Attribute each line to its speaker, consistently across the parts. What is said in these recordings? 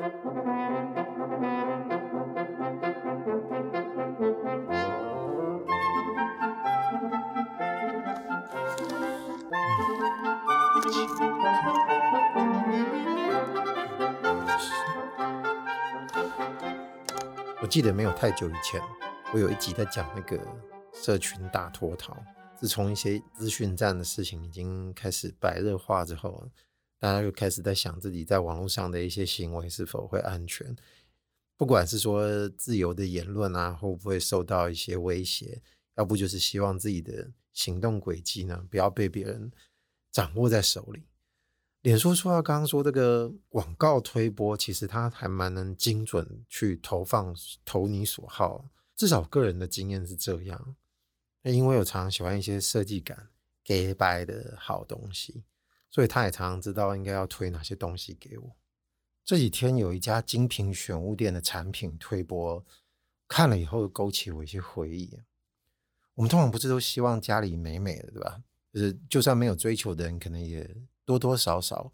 Speaker 1: 我记得没有太久以前，我有一集在讲那个社群大脱逃。自从一些资讯战的事情已经开始白热化之后，大家就开始在想自己在网络上的一些行为是否会安全。不管是说自由的言论啊，会不会受到一些威胁，要不就是希望自己的行动轨迹呢，不要被别人掌握在手里。脸书说到刚刚说这个广告推播，其实它还蛮能精准去投放投你所好，至少个人的经验是这样。因为我常常喜欢一些设计感、假掰的好东西，所以他也常常知道应该要推哪些东西给我。这几天有一家精品选物店的产品推播，看了以后勾起我一些回忆。我们通常不是都希望家里美美的，对吧？就是就算没有追求的人，可能也多多少少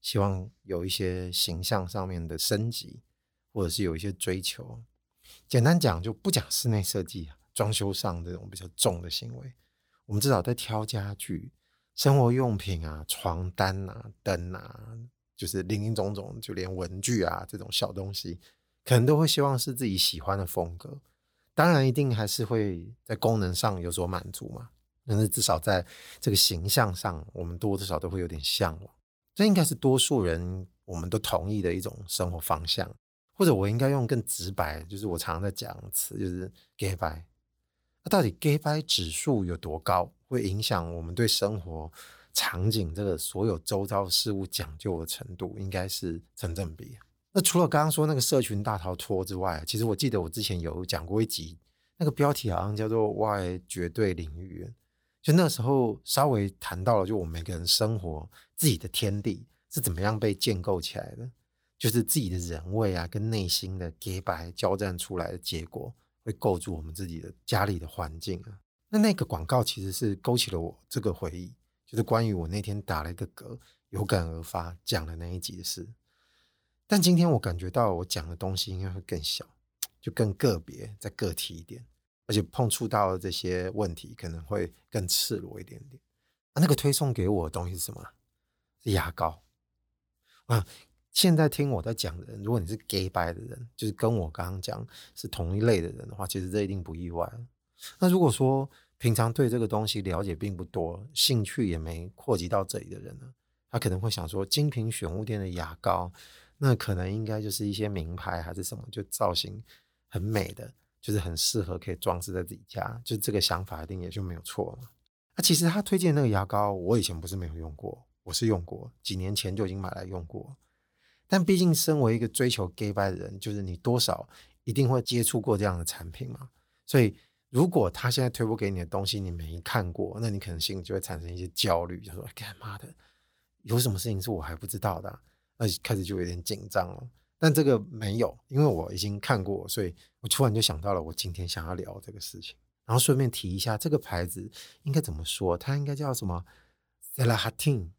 Speaker 1: 希望有一些形象上面的升级，或者是有一些追求。简单讲，就不讲室内设计。装修上这种比较重的行为，我们至少在挑家具、生活用品啊、床单啊、灯啊，就是林林总总，就连文具啊这种小东西，可能都会希望是自己喜欢的风格。当然，一定还是会在功能上有所满足嘛。但是至少在这个形象上，我们多多少少都会有点向往。这应该是多数人我们都同意的一种生活方向。或者我应该用更直白，就是我常常在讲词，就是“假掰”。那到底假掰指数有多高，会影响我们对生活场景这个所有周遭事物讲究的程度，应该是成正比。那除了刚刚说那个社群大逃脱之外，其实我记得我之前有讲过一集，那个标题好像叫做《外绝对领域》，就那时候稍微谈到了，就我们每个人生活自己的天地是怎么样被建构起来的，就是自己的人味啊，跟内心的洁白交战出来的结果。会构筑我们自己的家里的环境啊。那那个广告其实是勾起了我这个回忆，就是关于我那天打了一个嗝，有感而发讲的那一集的事。但今天我感觉到我讲的东西应该会更小，就更个别、再个体一点，而且碰触到这些问题可能会更赤裸一点点。啊，那个推送给我的东西是什么？是牙膏啊。现在听我在讲的人，如果你是假掰的人，就是跟我刚刚讲是同一类的人的话，其实这一定不意外。那如果说平常对这个东西了解并不多，兴趣也没扩及到这里的人呢，他可能会想说，精品选物店的牙膏，那可能应该就是一些名牌还是什么，就造型很美的，就是很适合可以装饰在自己家，就这个想法一定也就没有错了。那其实他推荐那个牙膏，我以前不是没有用过，我是用过，几年前就已经买来用过。但毕竟，身为一个追求假掰的人，就是你多少一定会接触过这样的产品嘛。所以，如果他现在推播给你的东西你没看过，那你可能心里就会产生一些焦虑，就说：“干妈的，有什么事情是我还不知道的啊？”那开始就有点紧张了。但这个没有，因为我已经看过，所以我突然就想到了我今天想要聊这个事情。然后顺便提一下，这个牌子应该怎么说？它应该叫什么？Selahatin，。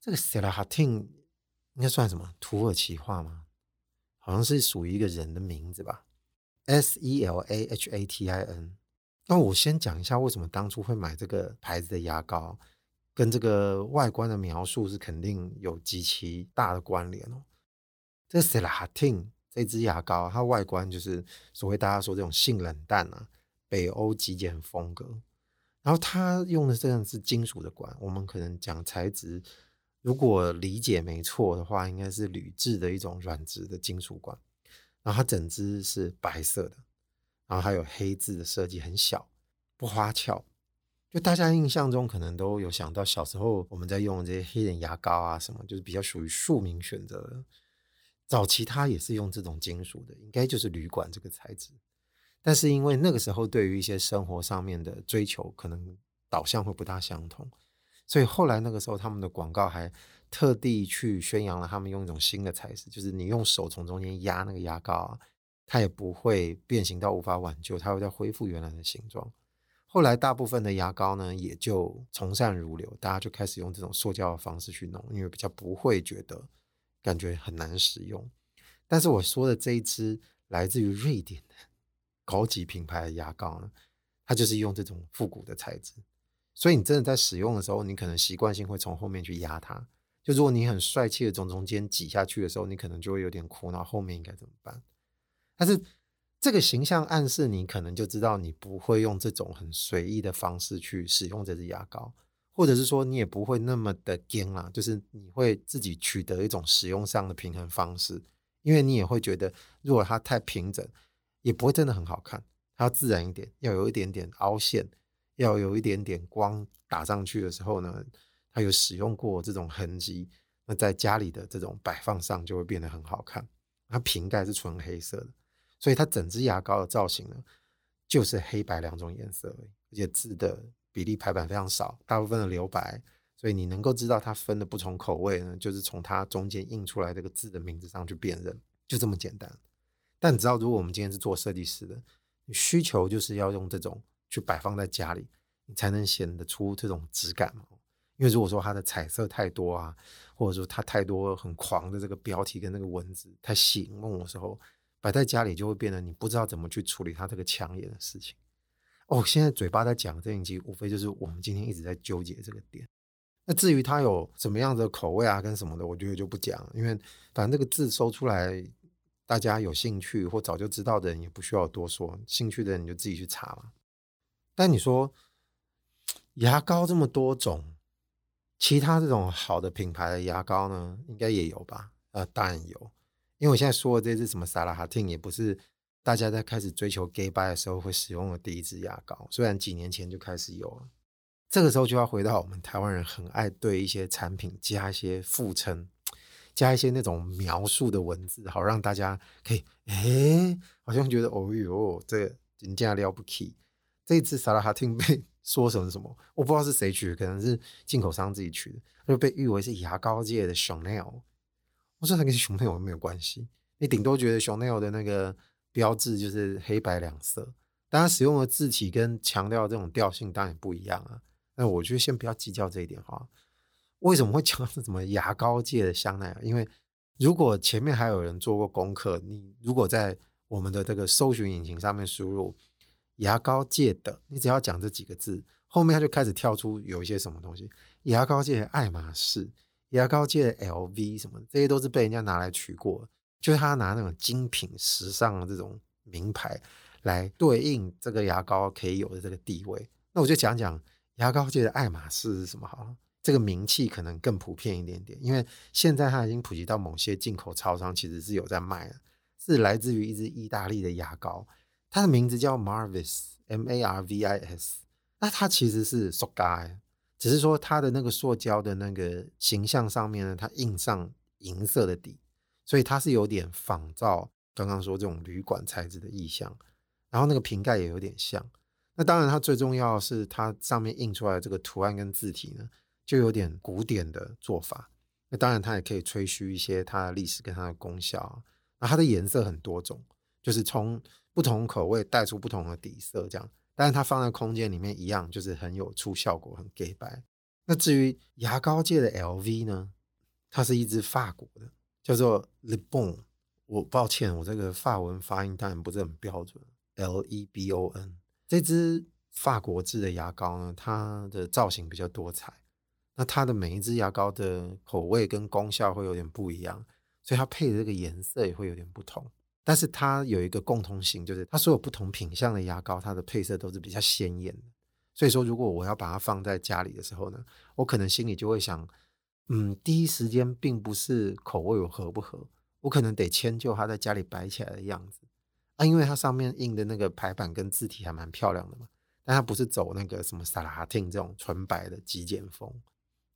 Speaker 1: 这个 Selahatin。应该算什么土耳其话吗？好像是属于一个人的名字吧，S E L A H A T I N。那我先讲一下为什么当初会买这个牌子的牙膏，跟这个外观的描述是肯定有极其大的关联哦。这个 Selahattin 这支牙膏，它外观就是所谓大家说这种性冷淡啊，北欧极简风格。然后它用的这样是金属的管，我们可能讲材质。如果理解没错的话，应该是铝制的一种软质的金属管，然后它整只是白色的，然后还有黑字的设计，很小，不花俏。就大家印象中可能都有想到小时候我们在用这些黑人牙膏啊什么，就是比较属于庶民选择的。早期它也是用这种金属的，应该就是铝管这个材质。但是因为那个时候对于一些生活上面的追求，可能导向会不大相同。所以后来那个时候，他们的广告还特地去宣扬了他们用一种新的材质，就是你用手从中间压那个牙膏啊，它也不会变形到无法挽救，它会再恢复原来的形状。后来大部分的牙膏呢，也就从善如流，大家就开始用这种塑胶的方式去弄，因为比较不会觉得感觉很难使用。但是我说的这一支来自于瑞典的高级品牌的牙膏呢，它就是用这种复古的材质，所以你真的在使用的时候，你可能习惯性会从后面去压它。就如果你很帅气的从中间挤下去的时候，你可能就会有点苦恼，后面应该怎么办？但是这个形象暗示你可能就知道你不会用这种很随意的方式去使用这支牙膏，或者是说你也不会那么的硬啦，就是你会自己取得一种使用上的平衡方式，因为你也会觉得如果它太平整，也不会真的很好看，它要自然一点，要有一点点凹陷，要有一点点光打上去的时候呢。它有使用过这种痕迹，那在家里的这种摆放上就会变得很好看。它瓶盖是纯黑色的，所以它整支牙膏的造型呢，就是黑白两种颜色而已，而且字的比例排版非常少，大部分的留白，所以你能够知道它分的不同口味呢，就是从它中间印出来这个字的名字上去辨认，就这么简单。但你知道，如果我们今天是做设计师的，你需求就是要用这种去摆放在家里，你才能显得出这种质感嘛。因为如果说它的彩色太多啊，或者说它太多很狂的这个标题跟那个文字太醒目的时候，摆在家里就会变得你不知道怎么去处理它这个抢眼的事情。哦，现在嘴巴在讲这一集，无非就是我们今天一直在纠结这个点。那至于它有什么样的口味啊，跟什么的，我觉得就不讲，因为反正这个字搜出来，大家有兴趣或早就知道的人也不需要多说，兴趣的人你就自己去查嘛。但你说 牙膏这么多种。其他这种好的品牌的牙膏呢，应该也有吧？呃，当然有，因为我现在说的这支什么萨拉哈汀，也不是大家在开始追求 gay bye 的时候会使用的第一支牙膏，虽然几年前就开始有了。这个时候就要回到我们台湾人很爱对一些产品加一些附称，加一些那种描述的文字，好让大家可以诶，好像觉得哦哟，这个人家了不起，这一支萨拉哈汀被。说什么什么，我不知道是谁取的，可能是进口商自己取的，就被誉为是牙膏界的 Chanel。我说它跟 Chanel 没有关系？你顶多觉得 Chanel 的那个标志就是黑白两色，但它使用的字体跟强调这种调性当然不一样啊。那我觉得先不要计较这一点哈。为什么会讲是什么牙膏界的香奈儿？因为如果前面还有人做过功课，你如果在我们的这个搜寻引擎上面输入。牙膏界的，你只要讲这几个字，后面它就开始跳出有一些什么东西。牙膏界的爱马仕，牙膏界的 LV 什么，这些都是被人家拿来取过，就是他拿那种精品、时尚的这种名牌来对应这个牙膏可以有的这个地位。那我就讲讲牙膏界的爱马仕是什么好了，这个名气可能更普遍一点点，因为现在它已经普及到某些进口超商，其实是有在卖的，是来自于一支意大利的牙膏。它的名字叫 Marvis，M A R V I S。那它其实是塑胶，只是说它的那个塑胶的那个形象上面呢，它印上银色的底，所以它是有点仿照刚刚说这种旅馆材质的意象。然后那个瓶盖也有点像。那当然，它最重要是它上面印出来的这个图案跟字体呢，就有点古典的做法。那当然，它也可以吹嘘一些它的历史跟它的功效。那它的颜色很多种，就是从不同口味带出不同的底色，这样，但是它放在空间里面一样，就是很有出效果，很 gay 白。那至于牙膏界的 LV 呢，它是一支法国的，叫做 Le Bon。我抱歉，我这个法文发音当然不是很标准，L E B O N。这支法国制的牙膏呢，它的造型比较多彩，那它的每一支牙膏的口味跟功效会有点不一样，所以它配的这个颜色也会有点不同。但是它有一个共通性，就是它所有不同品相的牙膏，它的配色都是比较鲜艳的。所以说，如果我要把它放在家里的时候呢，我可能心里就会想，嗯，第一时间并不是口味有合不合，我可能得迁就它在家里摆起来的样子啊，因为它上面印的那个排版跟字体还蛮漂亮的嘛。但它不是走那个什么萨拉哈汀这种纯白的极简风。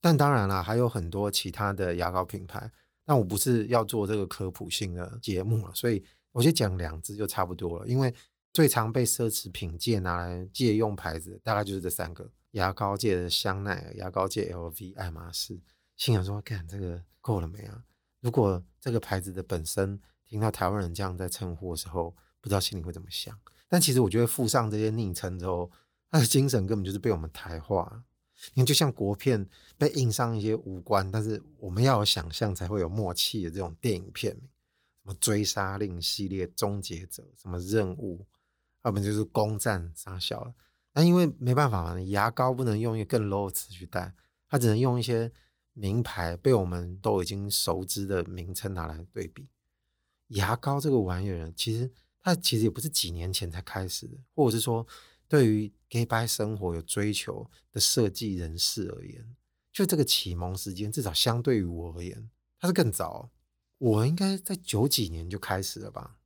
Speaker 1: 但当然啦，还有很多其他的牙膏品牌。但我不是要做这个科普性的节目了，所以。我就讲两支就差不多了，因为最常被奢侈品界拿来借用牌子，大概就是这三个：牙膏界的香奈儿、牙膏界 LV、爱马仕。心想说，看这个够了没啊？如果这个牌子的本身听到台湾人这样在称呼的时候，不知道心里会怎么想。但其实我觉得附上这些昵称之后，他的精神根本就是被我们台化。你看，就像国片被印上一些无关，但是我们要有想象才会有默契的这种电影片名。么追杀令系列、终结者什么任务，要不就是攻占杀小了。那因为没办法嘛，牙膏不能用一个更 low 的词去带，它只能用一些名牌被我们都已经熟知的名称拿来对比。牙膏这个玩意儿，其实它其实也不是几年前才开始的，或者是说对于 gay by 生活有追求的设计人士而言，就这个启蒙时间，至少相对于我而言，它是更早。我应该在九几年就开始了吧？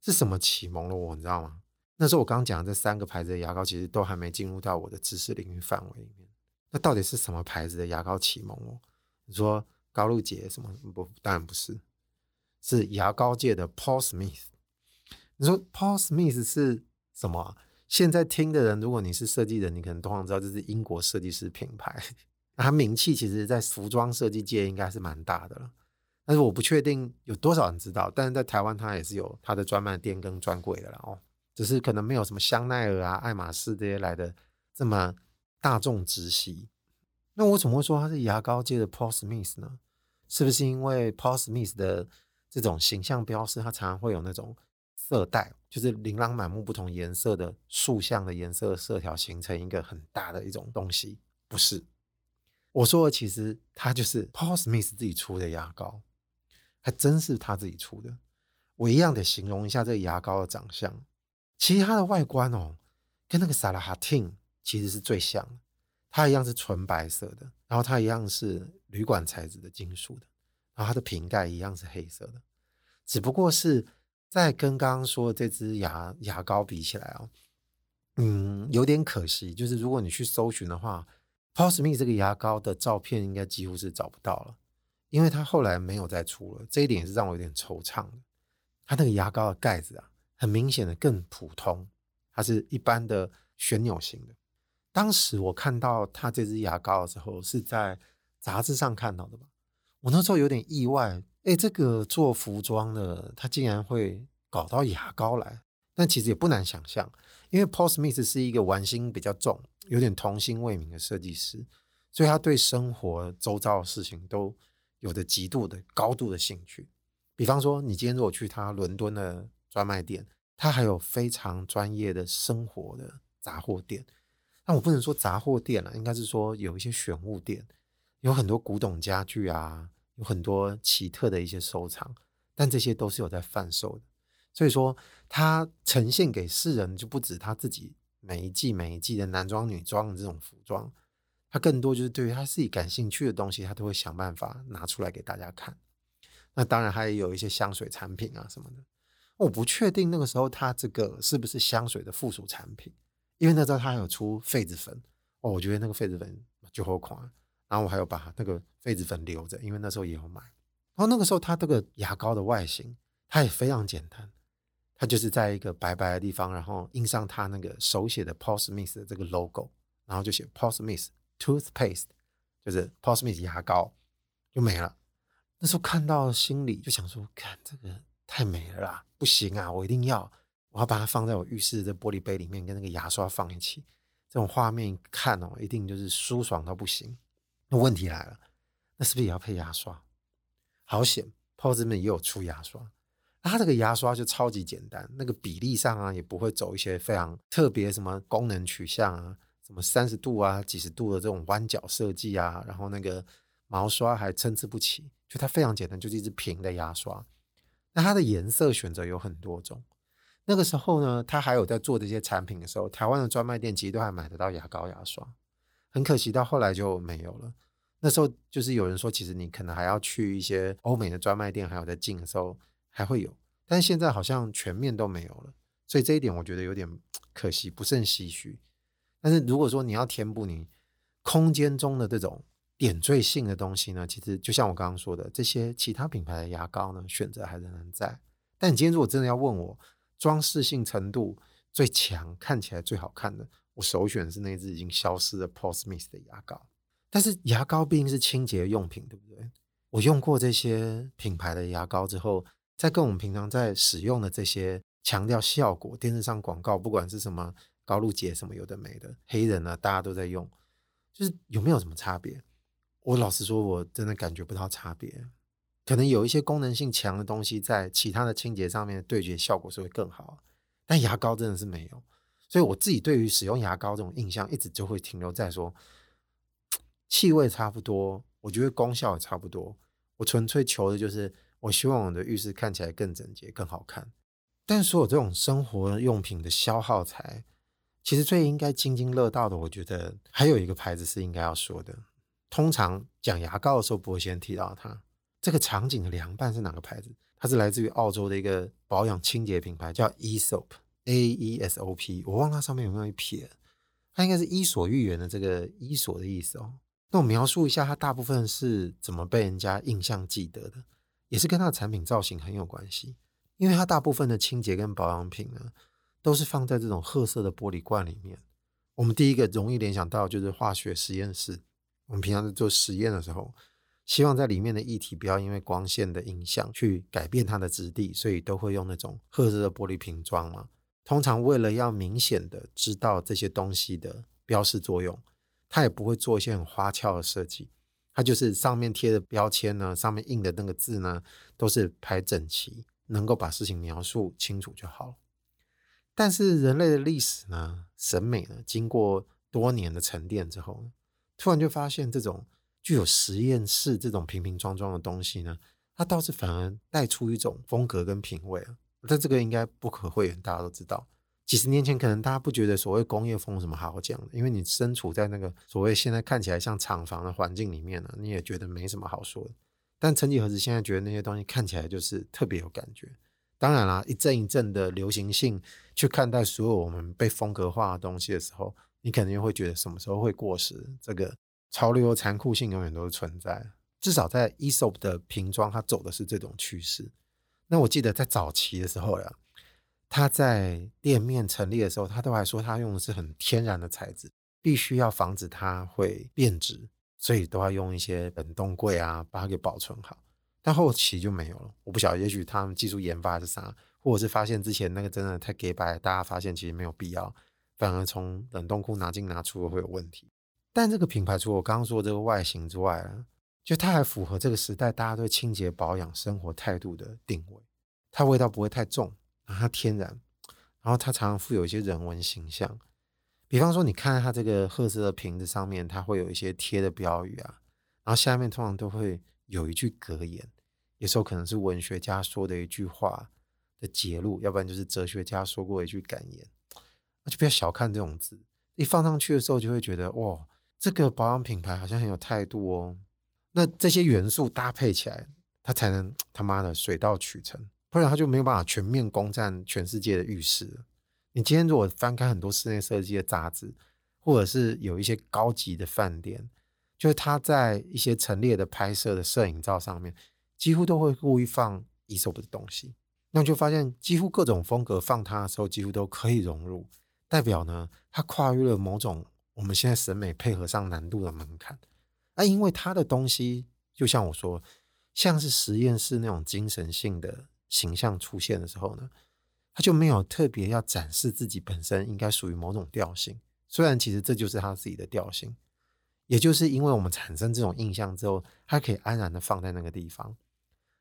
Speaker 1: 是什么启蒙了我？你知道吗？那时候我刚刚讲这三个牌子的牙膏，其实都还没进入到我的知识领域范围里面。那到底是什么牌子的牙膏启蒙我？你说高露洁什么？不，当然不是，是牙膏界的 Paul Smith。你说 Paul Smith 是什么？现在听的人，如果你是设计人，你可能通常知道这是英国设计师品牌。那他名气其实，在服装设计界应该是蛮大的了。但是我不确定有多少人知道，但是在台湾，它也是有它的专卖店跟专柜的了哦。只是可能没有什么香奈儿啊、爱马仕这些来的这么大众直袭。那我怎么会说它是牙膏界的 Paul Smith 呢？是不是因为 Paul Smith 的这种形象标识，它常常会有那种色带，就是琳琅满目不同颜色的竖向的颜色色条，形成一个很大的一种东西？不是，我说的其实它就是 Paul Smith 自己出的牙膏。还真是他自己出的。我一样得形容一下这个牙膏的长相。其实它的外观哦，跟那个萨拉哈汀其实是最像的。它一样是纯白色的，然后它一样是铝管材质的金属的，然后它的瓶盖一样是黑色的。只不过是在跟刚刚说的这支牙牙膏比起来哦，嗯，有点可惜。就是如果你去搜寻的话，Paul Smith 这个牙膏的照片应该几乎是找不到了。因为他后来没有再出了，这一点也是让我有点惆怅的。他那个牙膏的盖子啊，很明显的更普通，它是一般的旋钮型的。当时我看到他这支牙膏的时候，是在杂志上看到的吧？我那时候有点意外，哎，这个做服装的，他竟然会搞到牙膏来。但其实也不难想象，因为 Paul Smith 是一个玩心比较重、有点童心未泯的设计师，所以他对生活周遭的事情都。有着极度的高度的兴趣，比方说，你今天如果去他伦敦的专卖店，他还有非常专业的生活的杂货店。但我不能说杂货店了，应该是说有一些选物店，有很多古董家具啊，有很多奇特的一些收藏，但这些都是有在贩售的。所以说，他呈现给世人就不止他自己每一季每一季的男装女装的这种服装。他更多就是对于他自己感兴趣的东西，他都会想办法拿出来给大家看。那当然，他也有一些香水产品啊什么的。我不确定那个时候他这个是不是香水的附属产品，因为那时候他还有出痱子粉哦，我觉得那个痱子粉就好狂。然后我还有把那个痱子粉留着，因为那时候也有买。然后那个时候他这个牙膏的外形，它也非常简单，它就是在一个白白的地方，然后印上他那个手写的 Paul Smith 的这个 logo，然后就写 Paul Smith。Toothpaste 就是 Paul Smith 牙膏就没了。那时候看到心里就想说：“看这个太美了啦，不行啊，我一定要，我要把它放在我浴室的玻璃杯里面，跟那个牙刷放一起。这种画面看哦，一定就是舒爽到不行。那问题来了，那是不是也要配牙刷？好险，Paul Smith 也有出牙刷。它这个牙刷就超级简单，那个比例上啊，也不会走一些非常特别什么功能取向啊。”什么三十度啊、几十度的这种弯角设计啊，然后那个毛刷还参差不齐，就它非常简单，就是一支平的牙刷。那它的颜色选择有很多种。那个时候呢，它还有在做这些产品的时候，台湾的专卖店其实都还买得到牙膏、牙刷。很可惜，到后来就没有了。那时候就是有人说，其实你可能还要去一些欧美的专卖店，还有在进的时候还会有，但是现在好像全面都没有了。所以这一点我觉得有点 可惜，不胜唏嘘。但是如果说你要填补你空间中的这种点缀性的东西呢，其实就像我刚刚说的，这些其他品牌的牙膏呢，选择还仍然在。但你今天如果真的要问我装饰性程度最强、看起来最好看的，我首选是那支已经消失的 Paul Smith 的牙膏。但是牙膏毕竟是清洁用品，对不对？我用过这些品牌的牙膏之后，再跟我们平常在使用的这些强调效果、电视上广告，不管是什么。高露洁什么有的没的，黑人呢，大家都在用，就是有没有什么差别？我老实说，我真的感觉不到差别。可能有一些功能性强的东西在其他的清洁上面对决效果是会更好，但牙膏真的是没有。所以我自己对于使用牙膏这种印象，一直就会停留在说，气味差不多，我觉得功效也差不多。我纯粹求的就是，我希望我的浴室看起来更整洁、更好看。但所有这种生活用品的消耗财，其实最应该津津乐道的，我觉得还有一个牌子是应该要说的。通常讲牙膏的时候，不会先提到它。这个场景的凉拌是哪个牌子？它是来自于澳洲的一个保养清洁品牌，叫 Esoap A E S O P。我忘了它上面有没有一撇，它应该是伊索寓言的这个伊索的意思哦。那我描述一下，它大部分是怎么被人家印象记得的，也是跟它的产品造型很有关系。因为它大部分的清洁跟保养品呢，都是放在这种褐色的玻璃罐里面。我们第一个容易联想到就是化学实验室。我们平常在做实验的时候，希望在里面的液体不要因为光线的影响去改变它的质地，所以都会用那种褐色的玻璃瓶装嘛。通常为了要明显的知道这些东西的标示作用，它也不会做一些很花俏的设计。它就是上面贴的标签呢，上面印的那个字呢，都是排整齐。能够把事情描述清楚就好了。但是人类的历史呢，审美呢，经过多年的沉淀之后，突然就发现这种具有实验室这种瓶瓶装装的东西呢，它倒是反而带出一种风格跟品味啊。但这个应该不可讳言，大家都知道。几十年前可能大家不觉得所谓工业风什么好讲的，因为你身处在那个所谓现在看起来像厂房的环境里面呢，你也觉得没什么好说的。但曾几何时，现在觉得那些东西看起来就是特别有感觉。当然啦，一阵一阵的流行性去看待所有我们被风格化的东西的时候，你肯定会觉得什么时候会过时。这个潮流的残酷性永远都是存在。至少在 ESOP 的瓶装，它走的是这种趋势。那我记得在早期的时候呀，他在店面成立的时候，他都还说他用的是很天然的材质，必须要防止它会变质。所以都要用一些冷冻柜啊，把它给保存好。但后期就没有了，我不晓得，也许他们技术研发是啥，或者是发现之前那个真的太假掰，大家发现其实没有必要，反而从冷冻库拿进拿出会有问题。但这个品牌除了我刚刚说这个外形之外啊，就它还符合这个时代大家对清洁保养生活态度的定位。它味道不会太重，然后它天然，然后它常常富有一些人文形象。比方说，你看它这个褐色的瓶子上面，它会有一些贴的标语啊，然后下面通常都会有一句格言，有时候可能是文学家说的一句话的节录，要不然就是哲学家说过一句感言。那就不要小看这种字，一放上去的时候就会觉得，哇，这个保养品牌好像很有态度哦。那这些元素搭配起来，它才能他妈的水到渠成，不然它就没有办法全面攻占全世界的浴室。你今天如果翻开很多室内设计的杂志，或者是有一些高级的饭店，就是他在一些陈列的拍摄的摄影照上面，几乎都会故意放 Aesop 的东西，那就发现几乎各种风格放它的时候，几乎都可以融入，代表呢，它跨越了某种我们现在审美配合上难度的门槛。啊，因为他的东西就像我说，像是实验室那种精神性的形象出现的时候呢，他就没有特别要展示自己本身应该属于某种调性，虽然其实这就是他自己的调性，也就是因为我们产生这种印象之后，它可以安然的放在那个地方。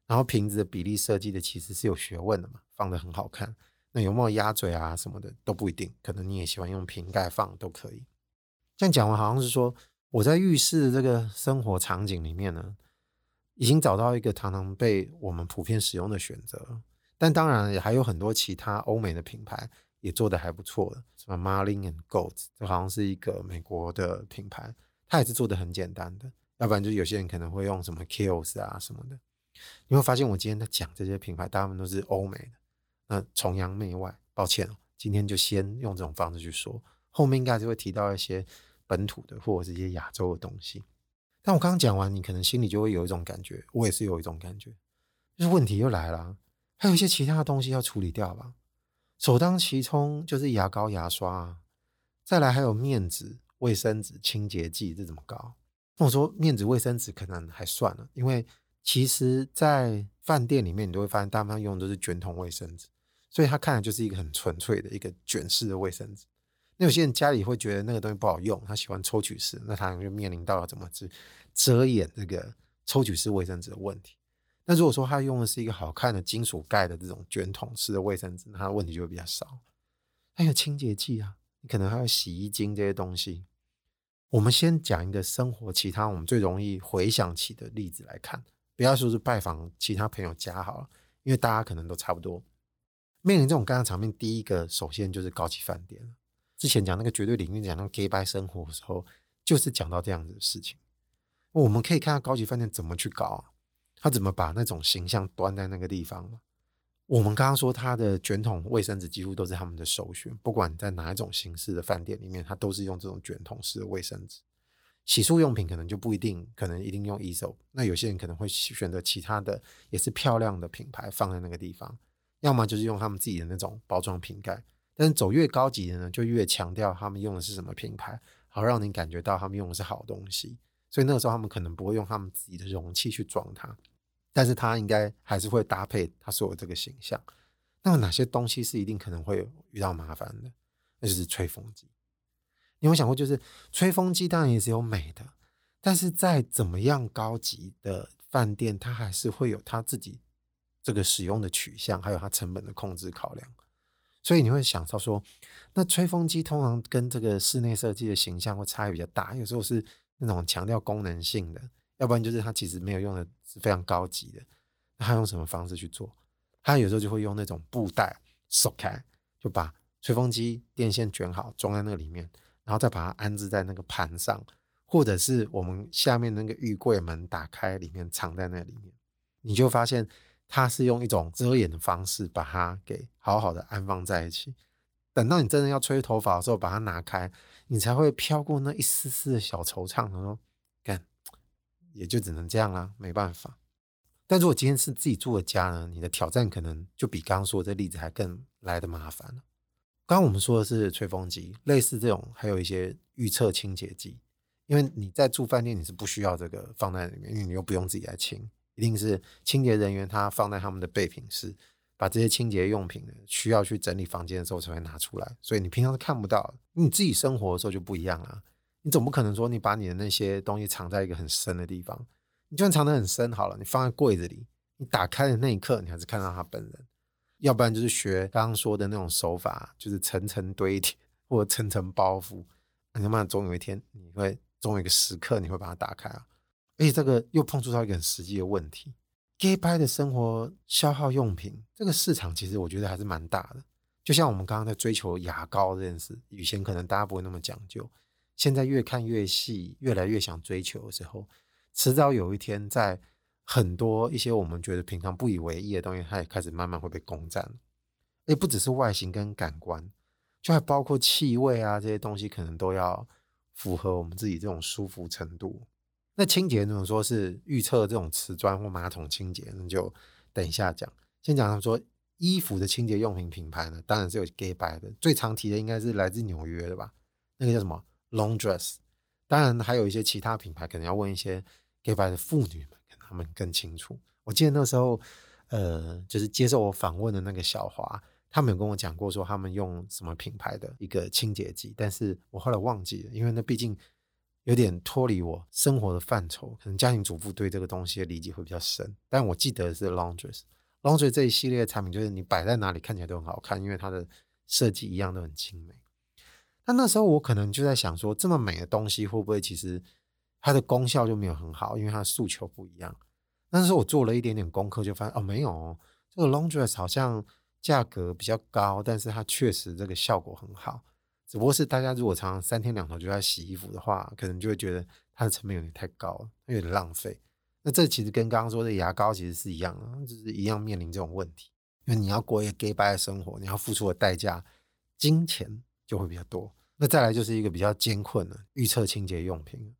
Speaker 1: 然后瓶子的比例设计的其实是有学问的嘛，放得很好看。那有没有鸭嘴啊什么的都不一定，可能你也喜欢用瓶盖放都可以。这样讲完好像是说我在浴室这个生活场景里面呢，已经找到一个常常被我们普遍使用的选择。但当然也还有很多其他欧美的品牌也做得还不错的，什么 Marlin and Goetz，这好像是一个美国的品牌，它也是做得很简单的。要不然就有些人可能会用什么 Kills 啊什么的。你会发现我今天在讲这些品牌，大部分都是欧美的。那崇洋媚外，抱歉哦，今天就先用这种方式去说，后面应该就会提到一些本土的或者是一些亚洲的东西。但我刚刚讲完，你可能心里就会有一种感觉，我也是有一种感觉，就是问题又来了。还有一些其他的东西要处理掉吧，首当其冲就是牙膏、牙刷啊，再来还有面纸、卫生纸、清洁剂，这怎么搞？那我说面子、卫生纸可能还算了，因为其实，在饭店里面你都会发现，大部分用的都是卷筒卫生纸，所以它看来就是一个很纯粹的一个卷式的卫生纸。那有些人家里会觉得那个东西不好用，他喜欢抽取式，那他就面临到了怎么去遮掩这个抽取式卫生纸的问题。那如果说他用的是一个好看的金属盖的这种卷筒式的卫生纸，那他问题就会比较少。还有清洁剂啊，你可能还有洗衣精这些东西。我们先讲一个生活其他我们最容易回想起的例子来看，不要说是拜访其他朋友家好了，因为大家可能都差不多。面临这种尴尬场面，第一个首先就是高级饭店。之前讲那个绝对领域，讲那个 gay 拜生活的时候，就是讲到这样子的事情。我们可以看到高级饭店怎么去搞，他怎么把那种形象端在那个地方。我们刚刚说他的卷筒卫生纸几乎都是他们的首选，不管在哪一种形式的饭店里面，他都是用这种卷筒式的卫生纸。洗漱用品可能就不一定，可能一定用 e s o。那有些人可能会选择其他的，也是漂亮的品牌放在那个地方。要么就是用他们自己的那种包装瓶盖，但是走越高级的呢，就越强调他们用的是什么品牌，好让你感觉到他们用的是好东西。所以那个时候他们可能不会用他们自己的容器去装它，但是它应该还是会搭配它所有这个形象。那么哪些东西是一定可能会遇到麻烦的？那就是吹风机。你有想过，就是吹风机当然也是有美的，但是在怎么样高级的饭店，它还是会有它自己。这个使用的取向，还有它成本的控制考量，所以你会想到说，那吹风机通常跟这个室内设计的形象会差异比较大。有时候是那种强调功能性的，要不然就是它其实没有用的是非常高级的。那它用什么方式去做？它有时候就会用那种布袋手开，就把吹风机电线卷好，装在那里面，然后再把它安置在那个盘上，或者是我们下面那个浴柜门打开，里面藏在那里面，你就发现。它是用一种遮掩的方式把它给好好的安放在一起，等到你真的要吹头发的时候，把它拿开，你才会飘过那一丝丝的小惆怅。然后，也就只能这样啦，没办法。但如果今天是自己住的家呢，你的挑战可能就比刚刚说的这例子还更来得麻烦了。刚刚我们说的是吹风机，类似这种还有一些预测清洁剂，因为你在住饭店你是不需要这个放在里面，因为你又不用自己来清。一定是清洁人员，他放在他们的备品室，把这些清洁用品呢，需要去整理房间的时候才会拿出来，所以你平常是看不到。你自己生活的时候就不一样了，你总不可能说你把你的那些东西藏在一个很深的地方，你就算藏得很深好了，你放在柜子里，你打开的那一刻，你还是看到他本人。要不然就是学刚刚说的那种手法，就是层层堆叠或者层层包袱，你他妈总有一天你会，总有一个时刻你会把它打开啊。而且这个又碰触到一个很实际的问题，gay 掰的生活消耗用品这个市场，其实我觉得还是蛮大的。就像我们刚刚在追求牙膏这件事，以前可能大家不会那么讲究，现在越看越细，越来越想追求的时候，迟早有一天，在很多一些我们觉得平常不以为意的东西，它也开始慢慢会被攻占。也不只是外形跟感官，就还包括气味啊这些东西，可能都要符合我们自己这种舒服程度。那清洁，怎么说是预测这种瓷砖或马桶清洁，那就等一下讲。先讲他说衣服的清洁用品品牌呢，当然是有 gay 掰的，最常提的应该是来自纽约的吧？那个叫什么 Laundress。当然还有一些其他品牌，可能要问一些 gay 的妇女们，可能他们更清楚。我记得那时候，呃，就是接受我访问的那个小华，他们有跟我讲过说他们用什么品牌的一个清洁剂，但是我后来忘记了，因为那毕竟。有点脱离我生活的范畴，可能家庭主妇对这个东西的理解会比较深。但我记得是 Laundress，Laundress 这一系列的产品，就是你摆在哪里看起来都很好看，因为它的设计一样都很精美。但那时候我可能就在想说，这么美的东西会不会其实它的功效就没有很好，因为它的诉求不一样。但是我做了一点点功课，就发现哦，没有，这个 longdress 好像价格比较高，但是它确实这个效果很好。只不过是大家如果常常三天两头就在洗衣服的话，可能就会觉得它的成本有点太高了，有点浪费。那这其实跟刚刚说的牙膏其实是一样的，就是一样面临这种问题。因为你要过一个 gay 的生活，你要付出的代价，金钱就会比较多。那再来就是一个比较艰困的预测清洁用品。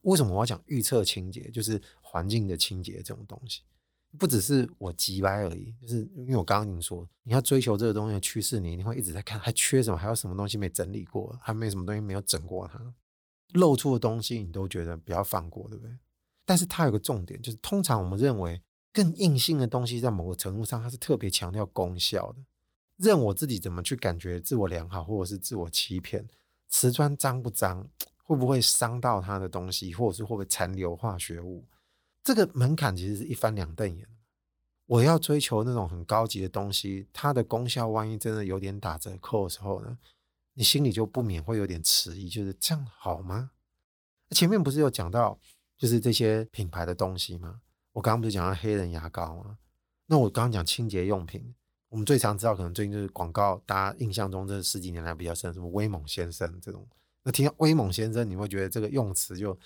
Speaker 1: 为什么我要讲预测清洁？就是环境的清洁这种东西。不只是我急掰而已，就是因为我刚刚已经说，你要追求这个东西的趋势，你一定会一直在看还缺什么，还有什么东西没整理过，还没什么东西没有整过它，露出的东西你都觉得不要放过，对不对？但是它有个重点，就是通常我们认为更硬性的东西，在某个程度上它是特别强调功效的。任我自己怎么去感觉自我良好，或者是自我欺骗，瓷砖脏不脏，会不会伤到它的东西，或者是会不会残留化学物？这个门槛其实是一翻两瞪眼，我要追求那种很高级的东西，它的功效万一真的有点打折扣的时候呢，你心里就不免会有点迟疑，就是这样好吗？前面不是有讲到，就是这些品牌的东西吗？我刚刚不是讲到黑人牙膏吗？那我刚刚讲清洁用品，我们最常知道可能最近就是广告，大家印象中这十几年来比较深，什么威猛先生这种。那听到威猛先生，你会觉得这个用词就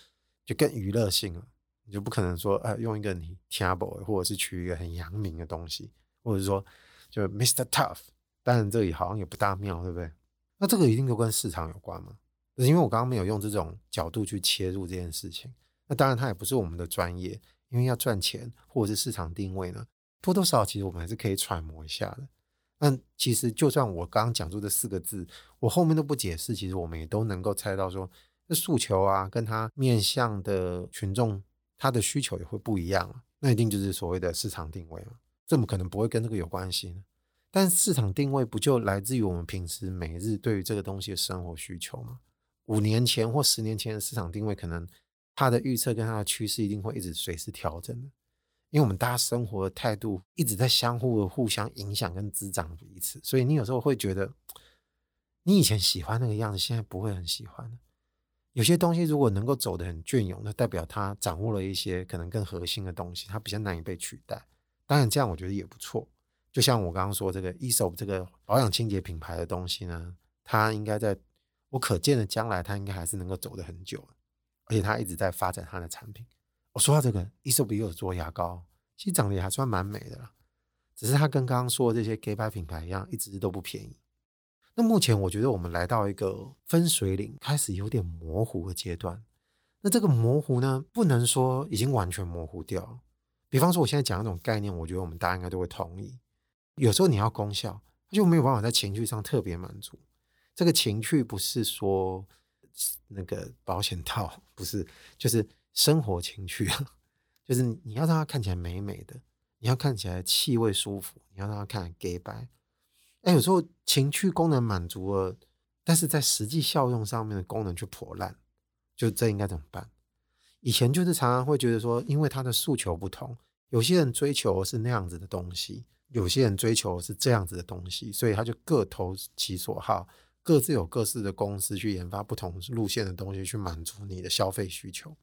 Speaker 1: 就更娱乐性了，你就不可能说，哎，用一个你听不懂，或者是取一个很阳明的东西，或者是说就 Mr. Tough，当然这里好像也不大妙，对不对？那这个一定就跟市场有关嘛？因为我刚刚没有用这种角度去切入这件事情。那当然，它也不是我们的专业，因为要赚钱或者是市场定位呢，多多少少其实我们还是可以揣摩一下的。那其实就算我刚刚讲出这四个字，我后面都不解释，其实我们也都能够猜到说，这诉求啊，跟他面向的群众，他的需求也会不一样。那一定就是所谓的市场定位嘛？怎么可能不会跟这个有关系呢？但市场定位不就来自于我们平时每日对于这个东西的生活需求吗？五年前或十年前的市场定位，可能它的预测跟它的趋势一定会一直随时调整的，因为我们大家生活的态度一直在相互的互相影响跟滋长彼此，所以你有时候会觉得，你以前喜欢那个样子，现在不会很喜欢。有些东西如果能够走得很隽永，那代表它掌握了一些可能更核心的东西，它比较难以被取代。当然，这样我觉得也不错。就像我刚刚说这个 e s o 这个保养清洁品牌的东西呢，它应该在我可见的将来，它应该还是能够走得很久，而且它一直在发展它的产品。我说到这个 Aesop 也有做牙膏，其实长得也还算蛮美的啦，只是它跟刚刚说的这些 gay 牌品牌一样，一直都不便宜。那目前我觉得我们来到一个分水岭，开始有点模糊的阶段。那这个模糊呢，不能说已经完全模糊掉。比方说，我现在讲一种概念，我觉得我们大家应该都会同意。有时候你要功效，它就没有办法在情绪上特别满足。这个情绪不是说那个保险套，不是，就是生活情绪，就是你要让它看起来美美的，你要看起来气味舒服，你要让它看起来给白。哎，有时候情趣功能满足了，但是在实际效用上面的功能却破烂，就这应该怎么办？以前就是常常会觉得说，因为他的诉求不同，有些人追求是那样子的东西。有些人追求是这样子的东西，所以他就各投其所好，各自有各自的公司去研发不同路线的东西，去满足你的消费需求。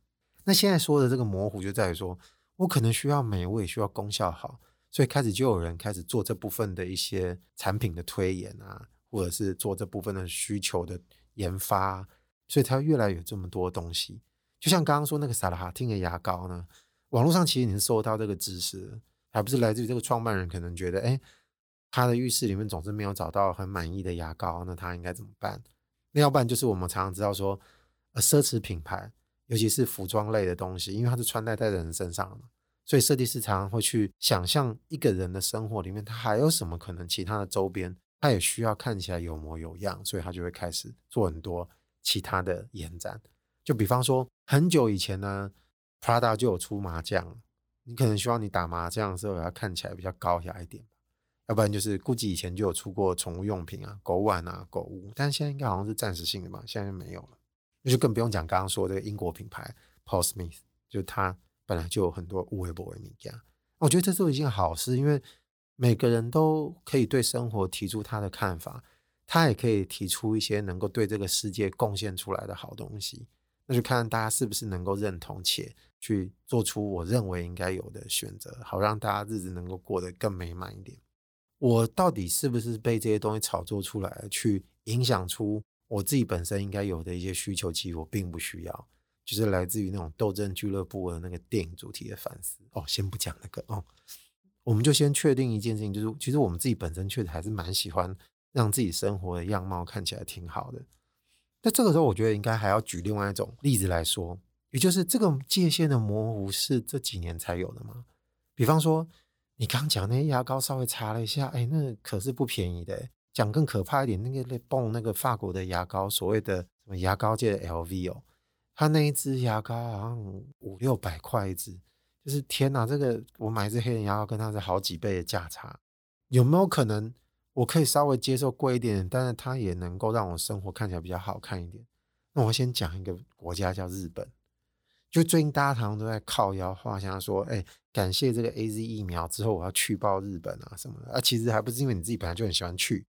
Speaker 1: 那现在说的这个模糊，就在于说我可能需要美，味需要功效好，所以开始就有人开始做这部分的一些产品的推演啊，或者是做这部分的需求的研发，所以它越来越有这么多东西。就像刚刚说那个萨拉哈汀的牙膏呢，网络上其实你是搜到这个知识。还不是来自于这个创办人可能觉得，哎，他的浴室里面总是没有找到很满意的牙膏，那他应该怎么办？那要不然就是我们常常知道说，呃，奢侈品牌，尤其是服装类的东西，因为它是穿戴在人身上的，所以设计师常常会去想象一个人的生活里面，他还有什么可能其他的周边，他也需要看起来有模有样，所以他就会开始做很多其他的延展。就比方说，很久以前呢，Prada 就有出麻将。你可能希望你打麻将的时候，要看起来比较高雅一点，要不然就是估计以前就有出过宠物用品啊，狗碗啊，狗屋，但现在应该好像是暂时性的吧，现在就没有了。那就更不用讲刚刚说这个英国品牌 Paul Smith，就它本来就有很多无微不微名家。我觉得这是一件好事，因为每个人都可以对生活提出他的看法，他也可以提出一些能够对这个世界贡献出来的好东西。那就看大家是不是能够认同且。去做出我认为应该有的选择，好让大家日子能够过得更美满一点。我到底是不是被这些东西炒作出来，去影响出我自己本身应该有的一些需求？其实我并不需要，就是来自于那种斗争俱乐部的那个电影主题的反思。哦，先不讲那个哦，我们就先确定一件事情，就是其实我们自己本身确实还是蛮喜欢让自己生活的样貌看起来挺好的。那这个时候，我觉得应该还要举另外一种例子来说。也就是这个界限的模糊是这几年才有的吗？比方说，你刚讲那些牙膏，稍微查了一下，哎，那可是不便宜的。讲更可怕一点，那个那泵那个法国的牙膏，所谓的什么牙膏界的 LV 哦，它那一支牙膏好像五六百块一支，就是天哪，这个我买一支黑人牙膏跟它是好几倍的价差。有没有可能我可以稍微接受贵一点，但是它也能够让我生活看起来比较好看一点？那我先讲一个国家叫日本。就最近大家常常都在靠腰话，像说，哎、感谢这个 AZ 疫苗之后，我要去报日本啊什么的啊，其实还不是因为你自己本来就很喜欢去。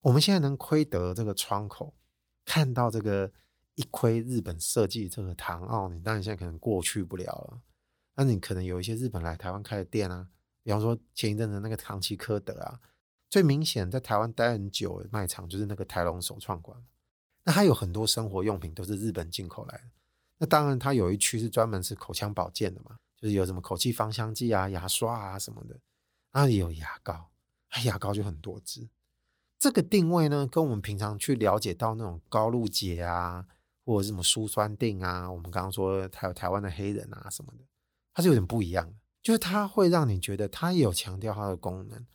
Speaker 1: 我们现在能窥得这个窗口，看到这个一窥日本设计这个唐奥，你当然现在可能过去不了了。那你可能有一些日本来台湾开的店啊，比方说前一阵子那个唐吉诃德啊，最明显在台湾待很久的卖场就是那个台龙首创馆。那它有很多生活用品都是日本进口来的。那当然，它有一区是专门是口腔保健的嘛，就是有什么口气芳香剂啊、牙刷啊什么的，然后也有牙膏，牙膏就很多支。这个定位呢，跟我们平常去了解到那种高露洁啊，或者什么舒酸定啊，我们刚刚说还有台湾的黑人啊什么的，它是有点不一样的。就是它会让你觉得它也有强调它的功能，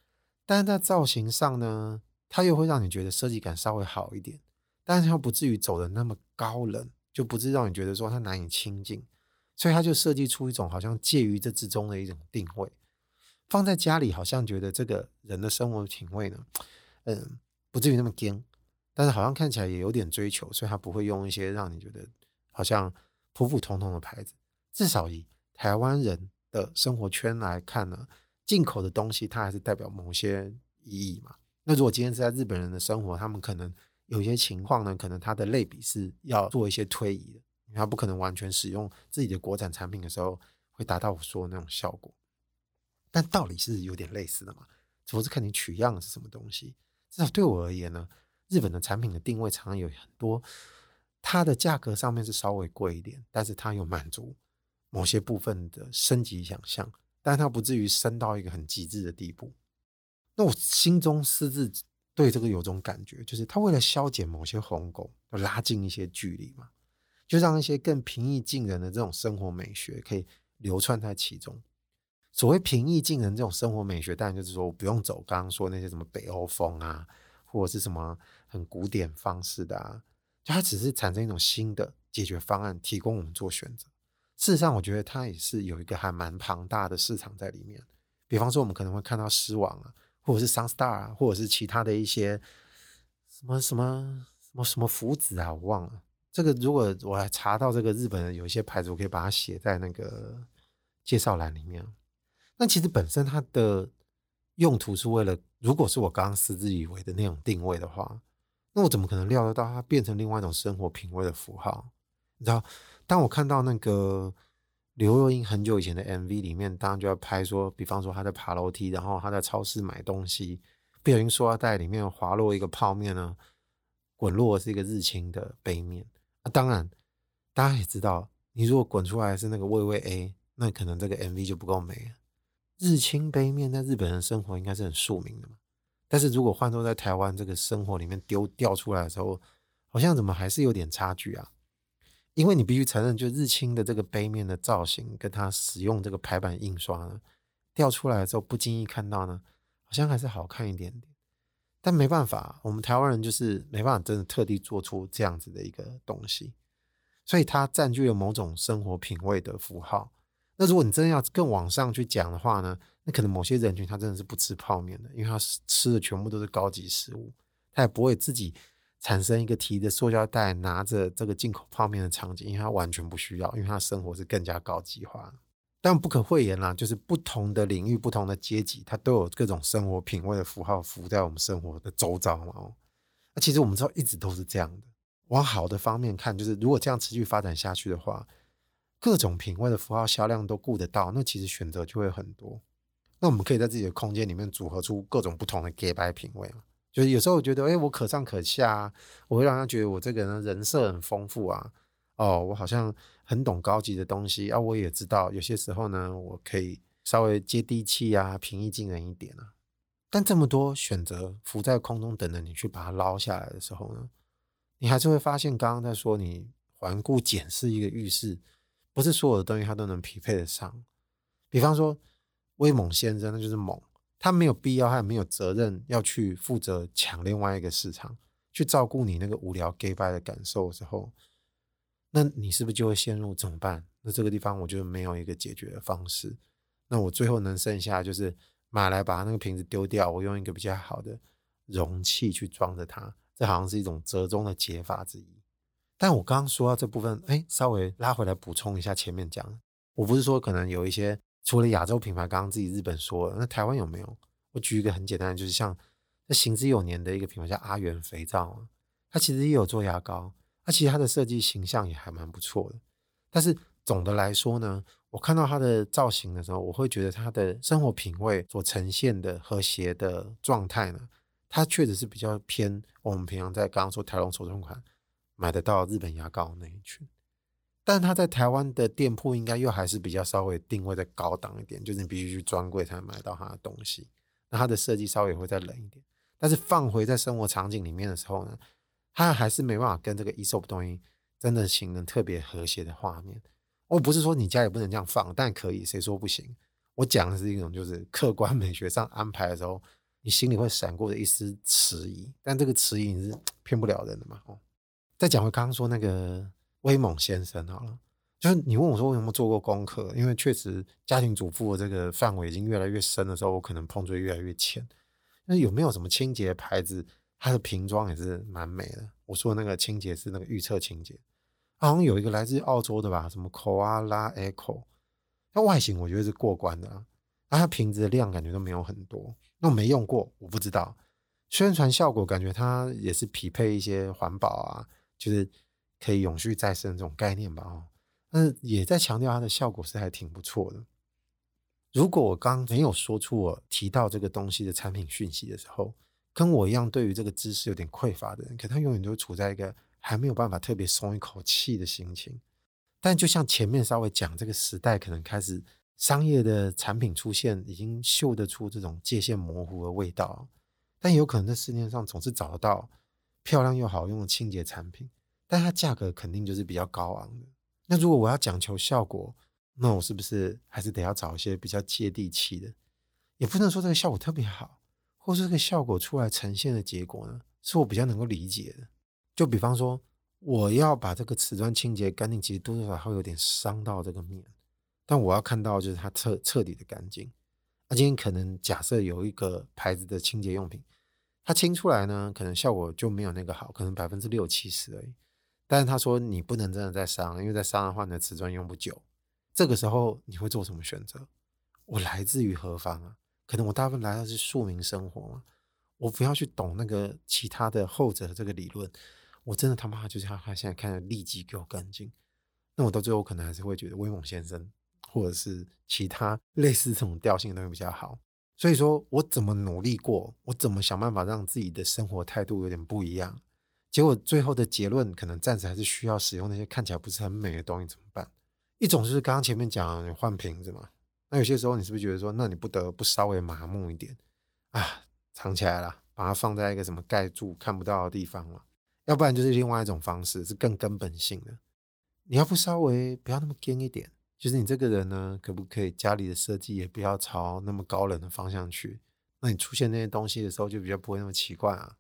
Speaker 1: 但是在造型上呢，它又会让你觉得设计感稍微好一点，但是它不至于走的那么高冷，就不至让你觉得说它难以亲近，所以它就设计出一种好像介于这之中的一种定位。放在家里，好像觉得这个人的生活品味呢。嗯，不至于那么尖，但是好像看起来也有点追求，所以他不会用一些让你觉得好像普普通通的牌子。至少以台湾人的生活圈来看呢，进口的东西它还是代表某些意义嘛。那如果今天是在日本人的生活，他们可能有些情况呢，可能他的类比是要做一些推移的，他不可能完全使用自己的国产产品的时候会达到我说的那种效果。但道理是有点类似的嘛，只不过是看你取样是什么东西。至少对我而言呢，日本的产品的定位常常有很多，它的价格上面是稍微贵一点，但是它有满足某些部分的升级想象，但它不至于升到一个很极致的地步。那我心中私自对这个有种感觉，就是它为了消减某些鸿沟，拉近一些距离嘛，就让一些更平易近人的这种生活美学可以流窜在其中。所谓平易近人这种生活美学，当然就是说我不用走刚刚说那些什么北欧风啊，或者是什么很古典方式的啊，就它只是产生一种新的解决方案，提供我们做选择。事实上，我觉得它也是有一个还蛮庞大的市场在里面。比方说，我们可能会看到狮王啊，或者是 Sunstar 啊，或者是其他的一些什么什么什么什么福子啊，我忘了。这个如果我还查到这个日本的有一些牌子，我可以把它写在那个介绍栏里面。那其实本身它的用途是为了，如果是我刚刚私自以为的那种定位的话，那我怎么可能料得到它变成另外一种生活品味的符号？你知道，当我看到那个刘若英很久以前的 MV 里面，当然就要拍说，比方说她在爬楼梯，然后她在超市买东西，不小心塑料袋里面滑落一个泡面呢，滚落是一个日清的杯面。那当然，大家也知道，你如果滚出来是那个味味 A，那可能这个 MV 就不够美。日清杯面在日本人生活应该是很庶民的嘛，但是如果换作在台湾这个生活里面丢掉出来的时候，好像怎么还是有点差距啊？因为你必须承认，就日清的这个杯面的造型，跟它使用这个排版印刷呢，掉出来的时候不经意看到呢，好像还是好看一点点。但没办法，我们台湾人就是没办法真的特地做出这样子的一个东西，所以它占据了某种生活品味的符号。那如果你真的要更往上去讲的话呢，那可能某些人群他真的是不吃泡面的，因为他吃的全部都是高级食物，他也不会自己产生一个提着塑胶袋拿着这个进口泡面的场景，因为他完全不需要，因为他生活是更加高级化。但不可讳言啦，就是不同的领域、不同的阶级，它都有各种生活品味的符号浮在我们生活的周遭嘛。哦，那其实我们知道一直都是这样的。往好的方面看，就是如果这样持续发展下去的话。各种品味的符号销量都顾得到，那其实选择就会很多。那我们可以在自己的空间里面组合出各种不同的假掰品味。就是有时候我觉得，哎、我可上可下，我会让他觉得我这个人人设很丰富啊。哦，我好像很懂高级的东西啊。我也知道有些时候呢，我可以稍微接地气啊，平易近人一点啊。但这么多选择浮在空中等着你去把它捞下来的时候呢，你还是会发现，刚刚在说你环顾检视一个浴室。不是所有的东西它都能匹配得上，比方说威猛先生，那就是猛，他没有必要，他也没有责任要去负责抢另外一个市场，去照顾你那个无聊 gay bye 的感受的时候，那你是不是就会陷入怎么办？那这个地方我就没有一个解决的方式，那我最后能剩下就是买来把那个瓶子丢掉，我用一个比较好的容器去装着它，这好像是一种折中的解法之一。但我刚刚说到这部分，哎，稍微拉回来补充一下前面讲，我不是说可能有一些除了亚洲品牌，刚刚自己日本说了，那台湾有没有？我举一个很简单的，就是像那行之有年的一个品牌叫阿元肥皂，它其实也有做牙膏，它其实它的设计形象也还蛮不错的。但是总的来说呢，我看到它的造型的时候，我会觉得它的生活品味所呈现的和谐的状态呢，它确实是比较偏我们平常在刚刚说台龙手中款买得到日本牙膏那一群。但他在台湾的店铺应该又还是比较稍微定位的高档一点，就是你必须去专柜才能买到他的东西。那它的设计稍微会再冷一点，但是放回在生活场景里面的时候呢，它还是没办法跟这个 ESOP 东西真的形成特别和谐的画面。我不是说你家也不能这样放，但可以，谁说不行？我讲的是一种就是客观美学上安排的时候，你心里会闪过的一丝迟疑，但这个迟疑你是 骗不了人的嘛。哦，再讲回刚刚说那个威猛先生好了。就是你问我说，我有没有做过功课？因为确实家庭主妇的这个范围已经越来越深的时候，我可能碰触越来越浅。那有没有什么清洁牌子，它的瓶装也是蛮美的？我说那个清洁是那个预测清洁，好像有一个来自澳洲的吧，什么 Koala Eco，它外形我觉得是过关的啊，它瓶子的量感觉都没有很多。那我没用过，我不知道。宣传效果感觉它也是匹配一些环保啊，就是可以永续再生这种概念吧？哦。但是也在强调它的效果是还挺不错的。如果我刚没有说出我提到这个东西的产品讯息的时候，跟我一样对于这个知识有点匮乏的人，可他永远都处在一个还没有办法特别松一口气的心情。但就像前面稍微讲，这个时代可能开始商业的产品出现，已经嗅得出这种界限模糊的味道。但有可能在市面上总是找得到漂亮又好用的清洁产品，但它价格肯定就是比较高昂的。那如果我要讲求效果，那我是不是还是得要找一些比较接地气的？也不能说这个效果特别好，或是这个效果出来呈现的结果呢，是我比较能够理解的。就比方说，我要把这个瓷砖清洁干净，其实多多少少会有点伤到这个面，但我要看到就是它彻彻底的干净。那今天可能假设有一个牌子的清洁用品，他清出来呢，可能效果就没有那个好，可能百分之六七十而已。但是他说你不能真的再伤，因为再伤的话，你的瓷砖用不久。这个时候你会做什么选择？我来自于何方啊？可能我大部分来的是庶民生活嘛。我不要去懂那个其他的后者的这个理论。我真的他妈就是他现在看的立即给我干净。那我到最后可能还是会觉得威猛先生或者是其他类似这种调性的东西比较好。所以说我怎么努力过，我怎么想办法让自己的生活态度有点不一样。结果最后的结论可能暂时还是需要使用那些看起来不是很美的东西，怎么办？一种就是刚刚前面讲换瓶子嘛，那有些时候你是不是觉得说，那你不得不稍微麻木一点啊，藏起来了，把它放在一个什么盖住看不到的地方嘛？要不然就是另外一种方式，是更根本性的，你要不稍微不要那么尖一点，就是你这个人呢，可不可以家里的设计也不要朝那么高冷的方向去？那你出现那些东西的时候，就比较不会那么奇怪啊。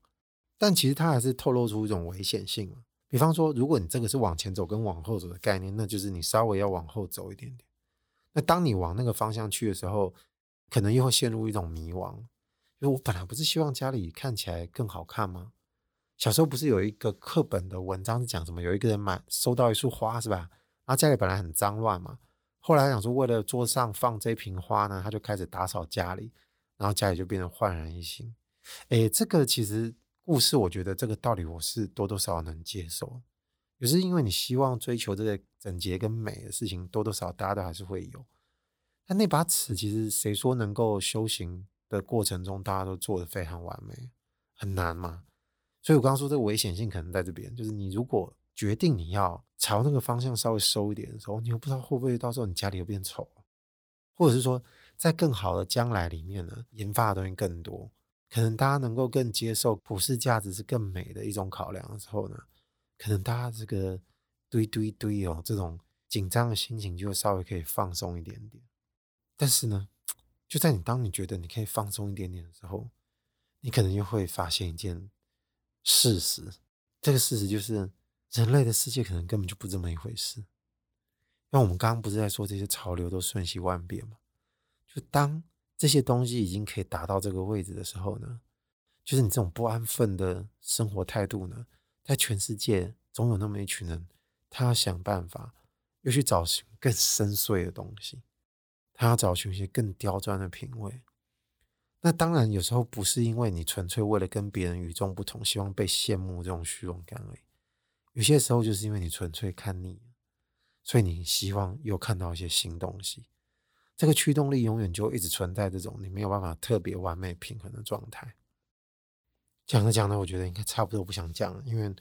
Speaker 1: 但其实它还是透露出一种危险性嘛。比方说，如果你这个是往前走跟往后走的概念，那就是你稍微要往后走一点点。那当你往那个方向去的时候，可能又会陷入一种迷惘。因为我本来不是希望家里看起来更好看吗？小时候不是有一个课本的文章是讲什么？有一个人买收到一束花是吧？然后家里本来很脏乱嘛，后来想说为了桌上放这瓶花呢，他就开始打扫家里，然后家里就变得焕然一新。诶，这个其实。故事，我觉得这个道理我是多多少少能接受，也是因为你希望追求这个整洁跟美的事情，多多少少大家都还是会有。但那把尺，其实谁说能够修行的过程中，大家都做得非常完美，很难嘛。所以我刚刚说这个危险性可能在这边，就是你如果决定你要朝那个方向稍微收一点的时候，你又不知道会不会到时候你家里又变丑，或者是说在更好的将来里面呢，研发的东西更多。可能大家能够更接受普世价值是更美的一种考量的时候呢，可能大家这个堆堆堆哦，这种紧张的心情就稍微可以放松一点点。但是呢，就在你当你觉得你可以放松一点点的时候，你可能又会发现一件事实，这个事实就是人类的世界可能根本就不这么一回事。因为我们刚刚不是在说这些潮流都瞬息万变吗？就当。这些东西已经可以达到这个位置的时候呢，就是你这种不安分的生活态度呢，在全世界总有那么一群人，他要想办法，又去找寻更深邃的东西，他要找寻一些更刁钻的品味。那当然，有时候不是因为你纯粹为了跟别人与众不同，希望被羡慕这种虚荣感而已。有些时候，就是因为你纯粹看腻，所以你希望又看到一些新东西。这个驱动力永远就一直存在，这种你没有办法特别完美平衡的状态。讲着讲着，我觉得应该差不多不想讲了，因为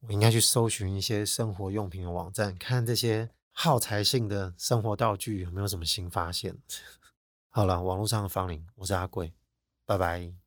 Speaker 1: 我应该去搜寻一些生活用品的网站，看这些耗材性的生活道具有没有什么新发现。好了，网络上的芳邻，我是阿贵，拜拜。